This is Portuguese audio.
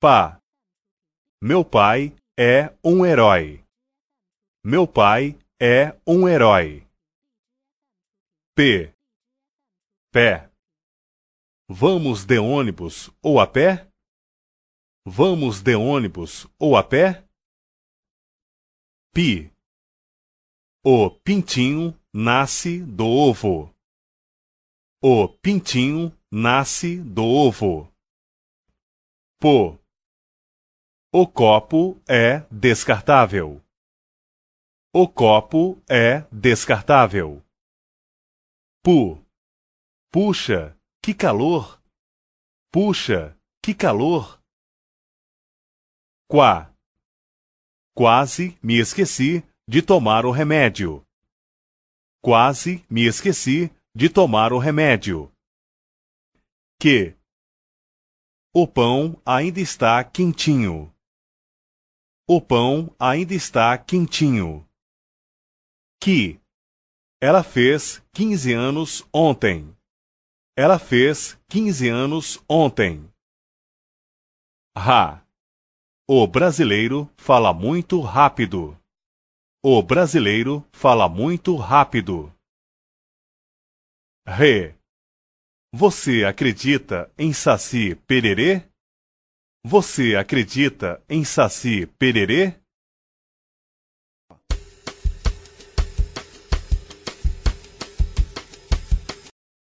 Pá. Meu pai é um herói. Meu pai é um herói. P. Pé. Vamos de ônibus ou a pé? Vamos de ônibus ou a pé? Pi. O pintinho nasce do ovo. O pintinho nasce do ovo. Pô. O copo é descartável. O copo é descartável. Pu. Puxa, que calor! Puxa, que calor! Quá. Quase me esqueci de tomar o remédio. Quase me esqueci de tomar o remédio. Que. O pão ainda está quentinho. O pão ainda está quentinho. Que. Ela fez 15 anos ontem. Ela fez 15 anos ontem. Ra. O brasileiro fala muito rápido. O brasileiro fala muito rápido. Re. Você acredita em Saci Pererê? Você acredita em Saci Pererê?